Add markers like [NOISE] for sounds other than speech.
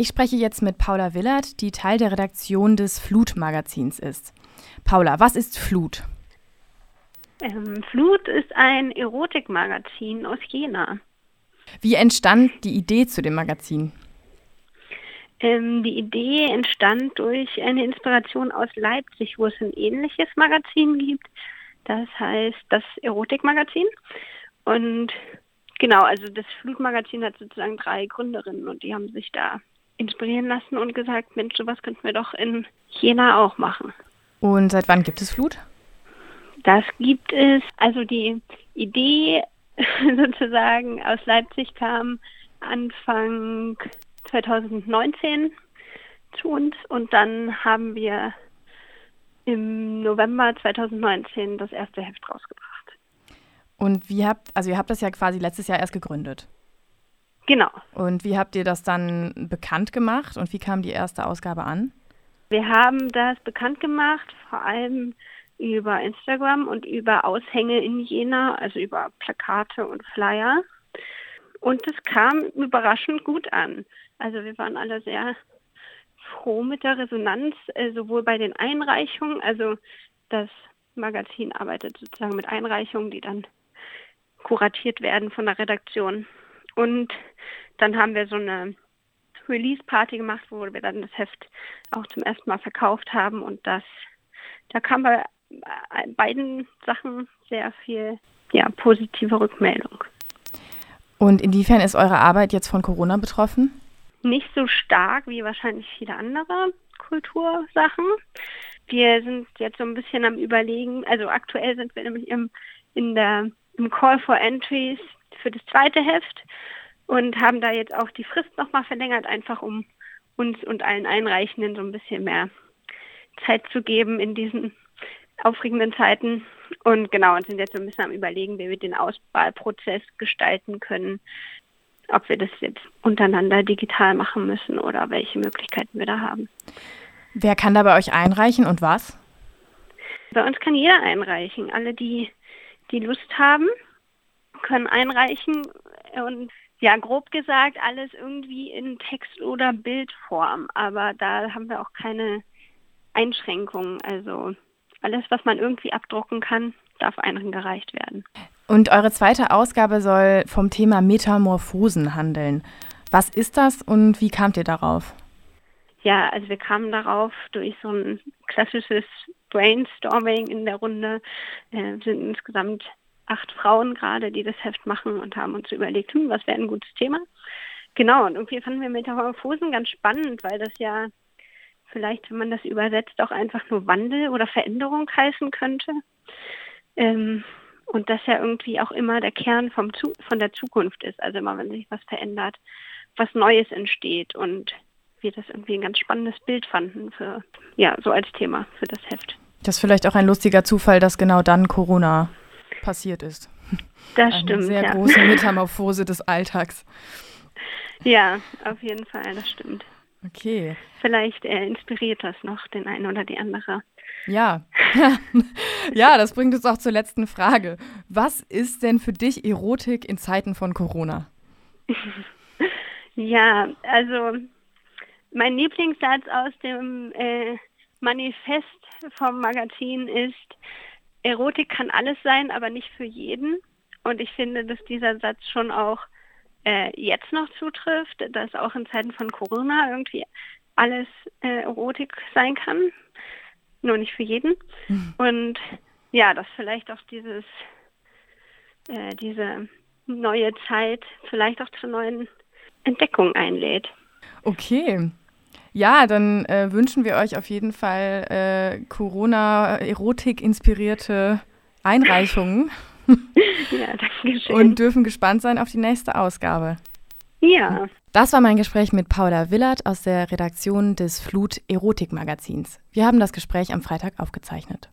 Ich spreche jetzt mit Paula Willert, die Teil der Redaktion des Flut-Magazins ist. Paula, was ist Flut? Ähm, Flut ist ein Erotikmagazin aus Jena. Wie entstand die Idee zu dem Magazin? Ähm, die Idee entstand durch eine Inspiration aus Leipzig, wo es ein ähnliches Magazin gibt. Das heißt das Erotikmagazin. Und genau, also das Flutmagazin hat sozusagen drei Gründerinnen und die haben sich da inspirieren lassen und gesagt, Mensch, sowas könnten wir doch in Jena auch machen. Und seit wann gibt es Flut? Das gibt es, also die Idee [LAUGHS] sozusagen aus Leipzig kam Anfang 2019 zu uns und dann haben wir im November 2019 das erste Heft rausgebracht. Und wie habt, also ihr habt das ja quasi letztes Jahr erst gegründet. Genau. Und wie habt ihr das dann bekannt gemacht und wie kam die erste Ausgabe an? Wir haben das bekannt gemacht, vor allem über Instagram und über Aushänge in Jena, also über Plakate und Flyer. Und es kam überraschend gut an. Also wir waren alle sehr froh mit der Resonanz, äh, sowohl bei den Einreichungen, also das Magazin arbeitet sozusagen mit Einreichungen, die dann kuratiert werden von der Redaktion. Und dann haben wir so eine Release-Party gemacht, wo wir dann das Heft auch zum ersten Mal verkauft haben. Und das, da kam bei beiden Sachen sehr viel ja, positive Rückmeldung. Und inwiefern ist eure Arbeit jetzt von Corona betroffen? Nicht so stark wie wahrscheinlich viele andere Kultursachen. Wir sind jetzt so ein bisschen am Überlegen, also aktuell sind wir nämlich im, in der, im Call for Entries für das zweite Heft und haben da jetzt auch die Frist nochmal verlängert, einfach um uns und allen Einreichenden so ein bisschen mehr Zeit zu geben in diesen aufregenden Zeiten. Und genau, und sind jetzt so ein bisschen am Überlegen, wie wir den Auswahlprozess gestalten können. Ob wir das jetzt untereinander digital machen müssen oder welche Möglichkeiten wir da haben. Wer kann da bei euch einreichen und was? Bei uns kann jeder einreichen. Alle, die, die Lust haben, können einreichen. Und ja, grob gesagt, alles irgendwie in Text- oder Bildform. Aber da haben wir auch keine Einschränkungen. Also alles, was man irgendwie abdrucken kann, darf eingereicht werden. Und eure zweite Ausgabe soll vom Thema Metamorphosen handeln. Was ist das und wie kamt ihr darauf? Ja, also wir kamen darauf durch so ein klassisches Brainstorming in der Runde. Äh, sind insgesamt acht Frauen gerade, die das Heft machen und haben uns überlegt, hm, was wäre ein gutes Thema. Genau, und irgendwie fanden wir Metamorphosen ganz spannend, weil das ja vielleicht, wenn man das übersetzt, auch einfach nur Wandel oder Veränderung heißen könnte. Ähm, und das ja irgendwie auch immer der Kern vom Zu von der Zukunft ist. Also immer, wenn sich was verändert, was Neues entsteht und wir das irgendwie ein ganz spannendes Bild fanden für, ja, so als Thema für das Heft. Das ist vielleicht auch ein lustiger Zufall, dass genau dann Corona passiert ist. Das Eine stimmt. Sehr ja. große [LAUGHS] Metamorphose des Alltags. Ja, auf jeden Fall, das stimmt. Okay. Vielleicht äh, inspiriert das noch den einen oder die andere. Ja. [LAUGHS] ja, das bringt uns auch zur letzten Frage. Was ist denn für dich Erotik in Zeiten von Corona? [LAUGHS] ja, also mein Lieblingssatz aus dem äh, Manifest vom Magazin ist, Erotik kann alles sein, aber nicht für jeden. Und ich finde, dass dieser Satz schon auch äh, jetzt noch zutrifft, dass auch in Zeiten von Corona irgendwie alles äh, Erotik sein kann, nur nicht für jeden. Mhm. Und ja, dass vielleicht auch dieses, äh, diese neue Zeit vielleicht auch zur neuen Entdeckung einlädt. Okay. Ja, dann äh, wünschen wir euch auf jeden Fall äh, Corona-Erotik-inspirierte Einreichungen. [LAUGHS] ja, danke schön. Und dürfen gespannt sein auf die nächste Ausgabe. Ja. Das war mein Gespräch mit Paula Willert aus der Redaktion des Flut Erotik Magazins. Wir haben das Gespräch am Freitag aufgezeichnet.